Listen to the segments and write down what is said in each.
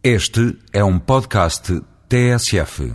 Este é um podcast TSF.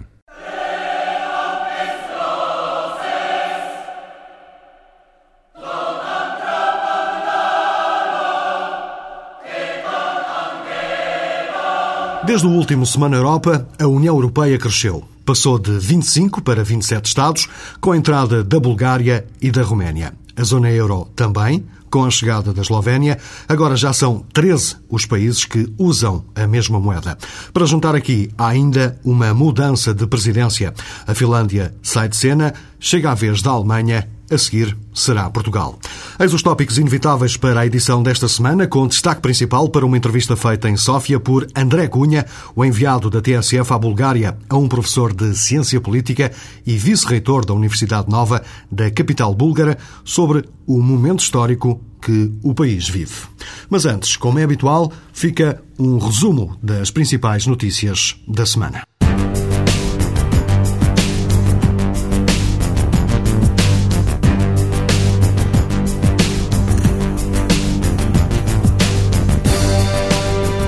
Desde o último Semana Europa, a União Europeia cresceu. Passou de 25 para 27 Estados, com a entrada da Bulgária e da Roménia. A zona euro também, com a chegada da Eslovénia, agora já são 13 os países que usam a mesma moeda. Para juntar aqui, há ainda uma mudança de presidência. A Finlândia sai de cena, chega a vez da Alemanha a seguir será Portugal. Eis os tópicos inevitáveis para a edição desta semana, com destaque principal para uma entrevista feita em Sófia por André Cunha, o enviado da TSF à Bulgária, a um professor de Ciência Política e vice-reitor da Universidade Nova da capital búlgara, sobre o momento histórico que o país vive. Mas antes, como é habitual, fica um resumo das principais notícias da semana.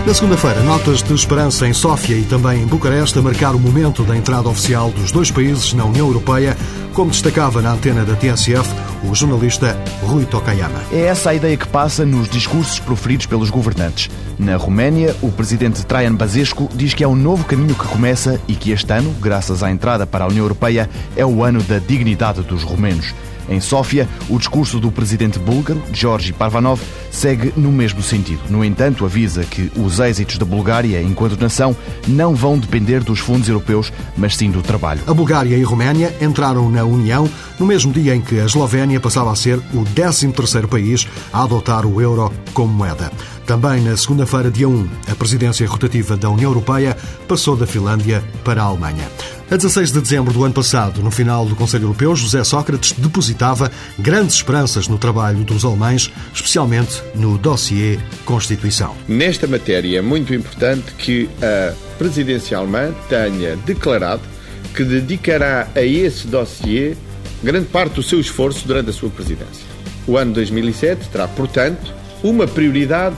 Na segunda-feira, notas de esperança em Sófia e também em Bucareste a marcar o momento da entrada oficial dos dois países na União Europeia, como destacava na antena da TSF o jornalista Rui Tokayama. É essa a ideia que passa nos discursos proferidos pelos governantes. Na Roménia, o presidente Traian Basescu diz que é um novo caminho que começa e que este ano, graças à entrada para a União Europeia, é o ano da dignidade dos romenos. Em Sófia, o discurso do presidente búlgaro, Georgi Parvanov, segue no mesmo sentido. No entanto, avisa que os êxitos da Bulgária enquanto nação não vão depender dos fundos europeus, mas sim do trabalho. A Bulgária e a Roménia entraram na União no mesmo dia em que a Eslovénia passava a ser o 13º país a adotar o euro como moeda. Também na segunda-feira, dia 1, a presidência rotativa da União Europeia passou da Finlândia para a Alemanha. A 16 de dezembro do ano passado, no final do Conselho Europeu, José Sócrates depositava grandes esperanças no trabalho dos alemães, especialmente no dossiê Constituição. Nesta matéria é muito importante que a presidência alemã tenha declarado que dedicará a esse dossiê grande parte do seu esforço durante a sua presidência. O ano 2007 terá, portanto, uma prioridade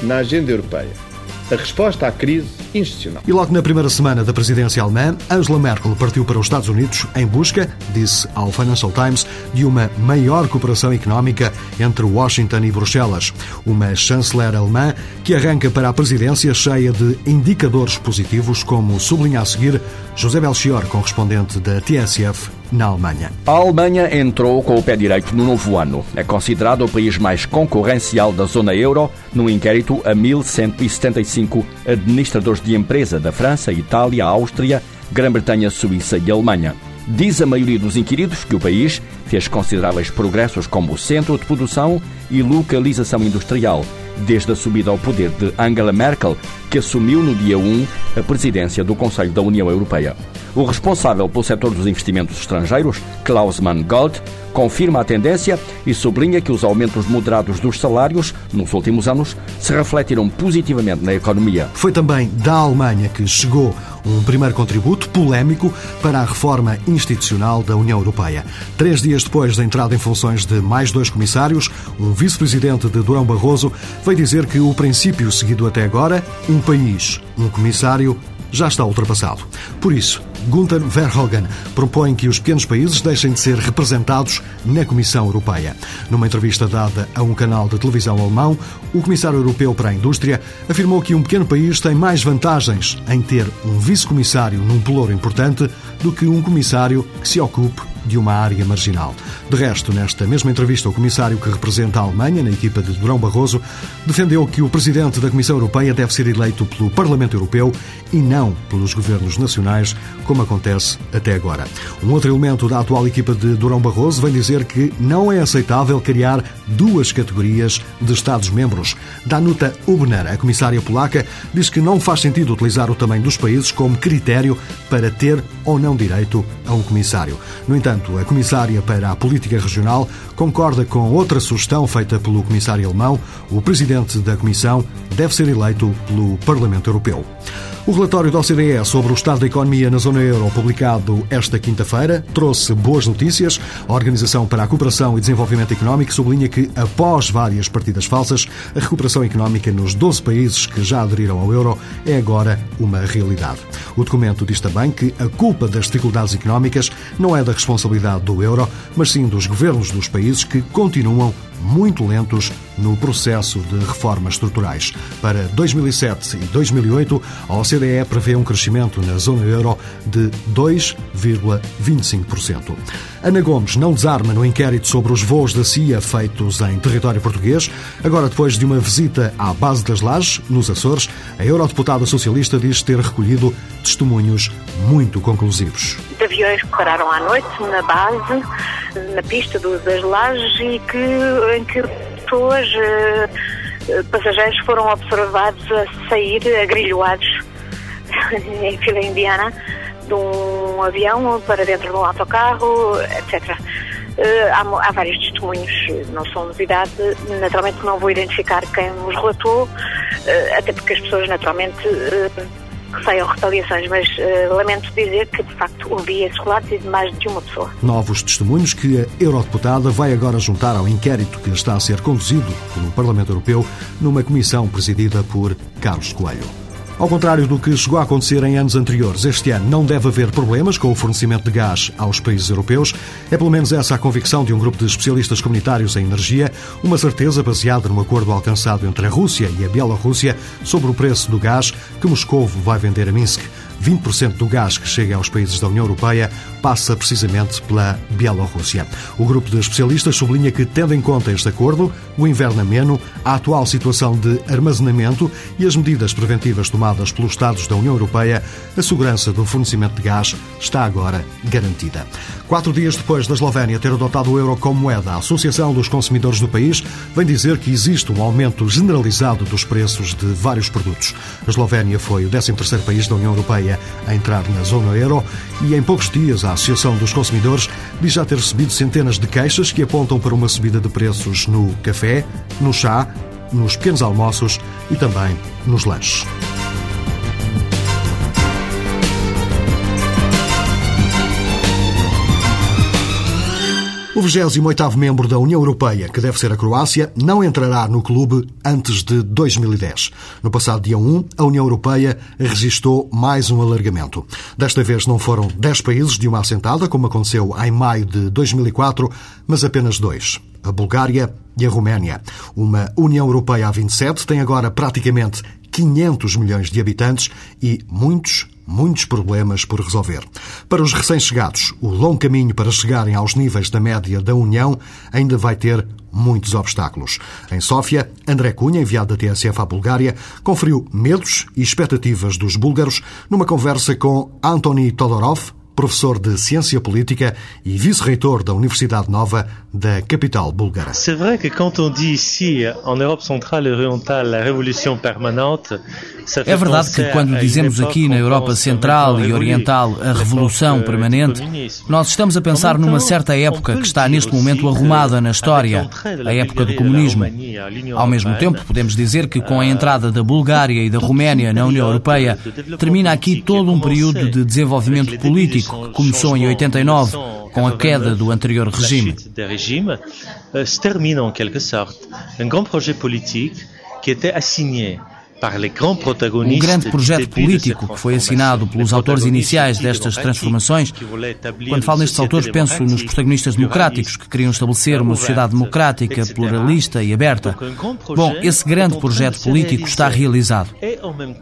na agenda europeia: a resposta à crise institucional. E logo na primeira semana da presidência alemã, Angela Merkel partiu para os Estados Unidos em busca, disse ao Financial Times, de uma maior cooperação económica entre Washington e Bruxelas. Uma chanceler alemã que arranca para a presidência cheia de indicadores positivos, como sublinha a seguir José Belchior, correspondente da TSF na Alemanha. A Alemanha entrou com o pé direito no novo ano. É considerado o país mais concorrencial da zona euro no inquérito a 1175 administradores de empresa da França, Itália, Áustria, Grã-Bretanha, Suíça e Alemanha. Diz a maioria dos inquiridos que o país fez consideráveis progressos como centro de produção e localização industrial, desde a subida ao poder de Angela Merkel, que assumiu no dia 1 a presidência do Conselho da União Europeia. O responsável pelo setor dos investimentos estrangeiros, Klaus Mangold, confirma a tendência e sublinha que os aumentos moderados dos salários nos últimos anos se refletiram positivamente na economia. Foi também da Alemanha que chegou um primeiro contributo polémico para a reforma institucional da União Europeia. Três dias depois da entrada em funções de mais dois comissários, um vice-presidente de Durão Barroso veio dizer que o princípio seguido até agora, um país, um comissário, já está ultrapassado. Por isso, Gunther Verhoeven propõe que os pequenos países deixem de ser representados na Comissão Europeia. Numa entrevista dada a um canal de televisão alemão, o Comissário Europeu para a Indústria afirmou que um pequeno país tem mais vantagens em ter um vice-comissário num pelouro importante do que um comissário que se ocupe de uma área marginal. De resto, nesta mesma entrevista, o comissário que representa a Alemanha na equipa de Durão Barroso defendeu que o presidente da Comissão Europeia deve ser eleito pelo Parlamento Europeu e não pelos governos nacionais, como acontece até agora. Um outro elemento da atual equipa de Durão Barroso vem dizer que não é aceitável criar duas categorias de Estados-membros. Danuta Ubner, a comissária polaca, diz que não faz sentido utilizar o tamanho dos países como critério para ter ou não direito a um comissário. No entanto, a comissária para a política regional concorda com outra sugestão feita pelo comissário alemão: o presidente da comissão deve ser eleito pelo Parlamento Europeu. O relatório da OCDE sobre o estado da economia na zona euro, publicado esta quinta-feira, trouxe boas notícias. A Organização para a Cooperação e Desenvolvimento Económico sublinha que, após várias partidas falsas, a recuperação económica nos 12 países que já aderiram ao euro é agora uma realidade. O documento diz também que a culpa das dificuldades económicas não é da responsabilidade do euro, mas sim dos governos dos países que continuam muito lentos no processo de reformas estruturais. Para 2007 e 2008, a OCDE prevê um crescimento na zona euro de 2,25%. Ana Gomes não desarma no inquérito sobre os voos da CIA feitos em território português. Agora, depois de uma visita à base das Lajes, nos Açores, a eurodeputada socialista diz ter recolhido testemunhos muito conclusivos. De aviões que pararam à noite na base, na pista das Lajes e que, em que pessoas, eh, passageiros foram observados a sair agrilhoados em fila indiana de um avião para dentro de um autocarro, etc. Eh, há, há, vários testemunhos, não são novidade. Naturalmente não vou identificar quem os relatou, eh, até porque as pessoas naturalmente receiam retaliações, mas lamento dizer que de facto ouvi esses relatos e de mais de uma pessoa. Novos testemunhos que a eurodeputada vai agora juntar ao inquérito que está a ser conduzido pelo Parlamento Europeu numa comissão presidida por Carlos Coelho. Ao contrário do que chegou a acontecer em anos anteriores, este ano não deve haver problemas com o fornecimento de gás aos países europeus. É pelo menos essa a convicção de um grupo de especialistas comunitários em energia, uma certeza baseada no acordo alcançado entre a Rússia e a Bielorrússia sobre o preço do gás que Moscou vai vender a Minsk. 20% do gás que chega aos países da União Europeia passa precisamente pela Bielorrússia. O grupo de especialistas sublinha que, tendo em conta este acordo, o inverno ameno, a atual situação de armazenamento e as medidas preventivas tomadas pelos Estados da União Europeia, a segurança do fornecimento de gás está agora garantida. Quatro dias depois da Eslovénia ter adotado o euro como moeda, a Associação dos Consumidores do país vem dizer que existe um aumento generalizado dos preços de vários produtos. A Eslovénia foi o 13º país da União Europeia a entrar na zona euro e em poucos dias a Associação dos Consumidores diz já ter recebido centenas de queixas que apontam para uma subida de preços no café, no chá, nos pequenos almoços e também nos lanches. O 28º membro da União Europeia, que deve ser a Croácia, não entrará no clube antes de 2010. No passado dia 1, a União Europeia registrou mais um alargamento. Desta vez não foram 10 países de uma assentada, como aconteceu em maio de 2004, mas apenas dois. A Bulgária e a Roménia. Uma União Europeia a 27 tem agora praticamente 500 milhões de habitantes e muitos muitos problemas por resolver. Para os recém-chegados, o longo caminho para chegarem aos níveis da média da União ainda vai ter muitos obstáculos. Em Sófia, André Cunha, enviado da TSF à Bulgária, conferiu medos e expectativas dos búlgaros numa conversa com Antony Todorov, professor de Ciência Política e vice-reitor da Universidade Nova da capital búlgara. C'est vrai que quand on dit ici, en Europe centrale et orientale, la révolution permanente, é verdade que quando dizemos aqui na Europa Central e Oriental a revolução permanente, nós estamos a pensar numa certa época que está neste momento arrumada na história, a época do comunismo. Ao mesmo tempo, podemos dizer que com a entrada da Bulgária e da Roménia na União Europeia, termina aqui todo um período de desenvolvimento político que começou em 89 com a queda do anterior regime. Se termina, em quelque sorte, um grande projeto político que était assigné o grande projeto político que foi assinado pelos autores iniciais destas transformações, quando falo nestes autores, penso nos protagonistas democráticos que queriam estabelecer uma sociedade democrática, pluralista e aberta. Bom, esse grande projeto político está realizado.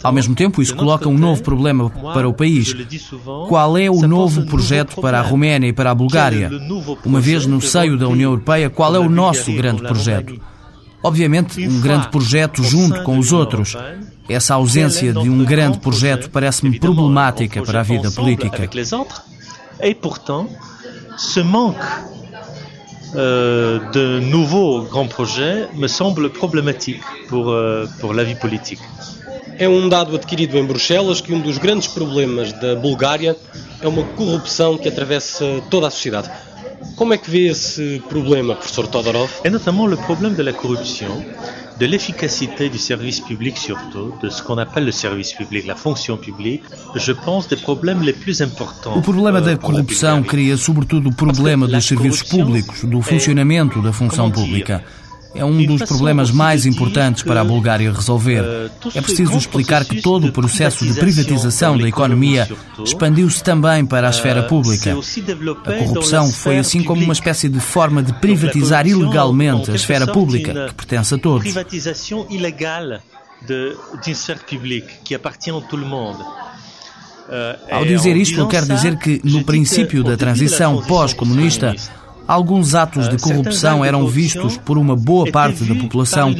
Ao mesmo tempo, isso coloca um novo problema para o país. Qual é o novo projeto para a Roménia e para a Bulgária? Uma vez no seio da União Europeia, qual é o nosso grande projeto? Obviamente, um grande projeto junto com os outros. Essa ausência de um grande projeto parece-me problemática para a vida política. E, portanto, ce manque euh, de nouveaux grands projets me semble problématique pour, euh, pour la vie politique. É um dado adquirido em Bruxelas que um dos grandes problemas da Bulgária é uma corrupção que atravessa toda a sociedade. Como é que vê esse problema, professor Todorov? É notamment le problème de la corruption de l'efficacité du service public surtout, de ce qu'on appelle le service public, la fonction publique, je pense des problèmes les plus importants. O problema da corrupção cria sobretudo o problema dos serviços públicos, do funcionamento da função pública. É um dos problemas mais importantes para a Bulgária resolver. É preciso explicar que todo o processo de privatização da economia expandiu-se também para a esfera pública. A corrupção foi assim como uma espécie de forma de privatizar ilegalmente a esfera pública, que pertence a todos. Privatização ilegal d'une sphère publique qui appartient a tout le monde. Ao dizer isto, eu quero dizer que, no princípio da transição pós-comunista, Alguns atos de corrupção eram vistos por uma boa parte da população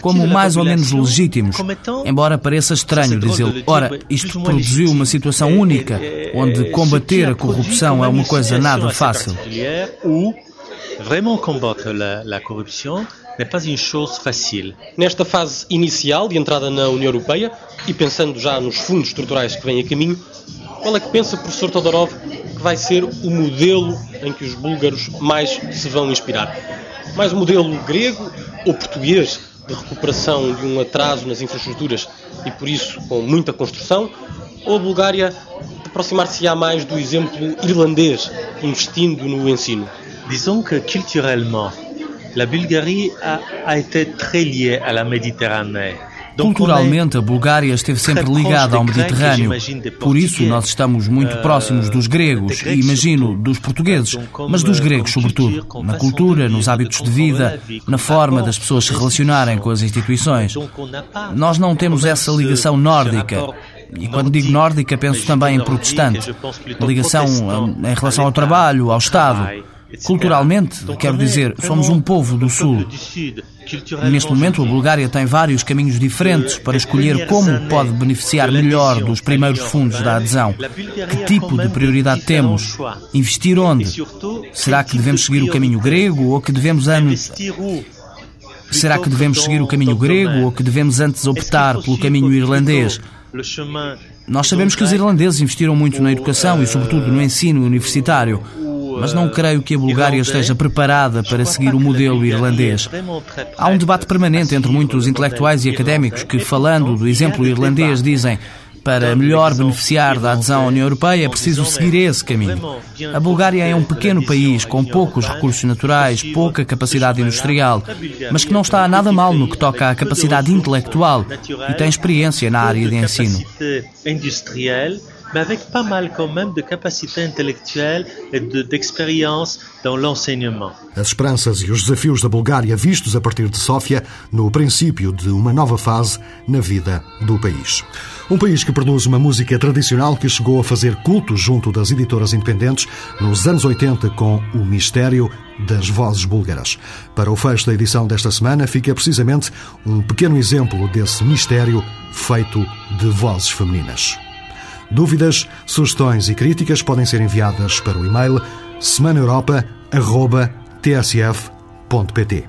como mais ou menos legítimos, embora pareça estranho dizê-lo. Ora, isto produziu uma situação única, onde combater a corrupção é uma coisa nada fácil. Vraiment combattre la, la corruption n'est pas une chose facile. Nesta fase inicial de entrada na União Europeia e pensando já nos fundos estruturais que vêm a caminho, qual é que pensa, professor Todorov, que vai ser o modelo em que os búlgaros mais se vão inspirar? Mais um modelo grego ou português de recuperação de um atraso nas infraestruturas e por isso com muita construção? Ou a Bulgária aproximar-se-á mais do exemplo irlandês, investindo no ensino? Disons que culturellement, la Bulgarie a, a été très liée à la Méditerranée. Culturalmente, a Bulgária esteve sempre ligada ao Mediterrâneo. Por isso, nós estamos muito próximos dos gregos e, imagino, dos portugueses, mas dos gregos, sobretudo. Na cultura, nos hábitos de vida, na forma das pessoas se relacionarem com as instituições. Nós não temos essa ligação nórdica. E quando digo nórdica, penso também em protestante. Ligação em relação ao trabalho, ao Estado. Culturalmente, quero dizer, somos um povo do Sul. Neste momento, a Bulgária tem vários caminhos diferentes para escolher como pode beneficiar melhor dos primeiros fundos da adesão. Que tipo de prioridade temos? Investir onde? Será que devemos seguir o caminho grego ou que devemos antes. Será que devemos seguir o caminho grego ou que devemos antes optar pelo caminho irlandês? Nós sabemos que os irlandeses investiram muito na educação e, sobretudo, no ensino universitário mas não creio que a Bulgária esteja preparada para seguir o modelo irlandês. Há um debate permanente entre muitos intelectuais e académicos que, falando do exemplo irlandês, dizem para melhor beneficiar da adesão à União Europeia é preciso seguir esse caminho. A Bulgária é um pequeno país com poucos recursos naturais, pouca capacidade industrial, mas que não está nada mal no que toca à capacidade intelectual e tem experiência na área de ensino mais avec pas mal quand même de capacité intellectuelle et d'expérience de, dans l'enseignement. As esperanças e os desafios da Bulgária vistos a partir de Sófia no princípio de uma nova fase na vida do país. Um país que produz uma música tradicional que chegou a fazer culto junto das editoras independentes nos anos 80 com o mistério das vozes búlgaras. Para o fecho da edição desta semana fica precisamente um pequeno exemplo desse mistério feito de vozes femininas. Dúvidas, sugestões e críticas podem ser enviadas para o e-mail semanaeuropa.tsf.pt.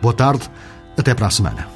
Boa tarde, até para a semana.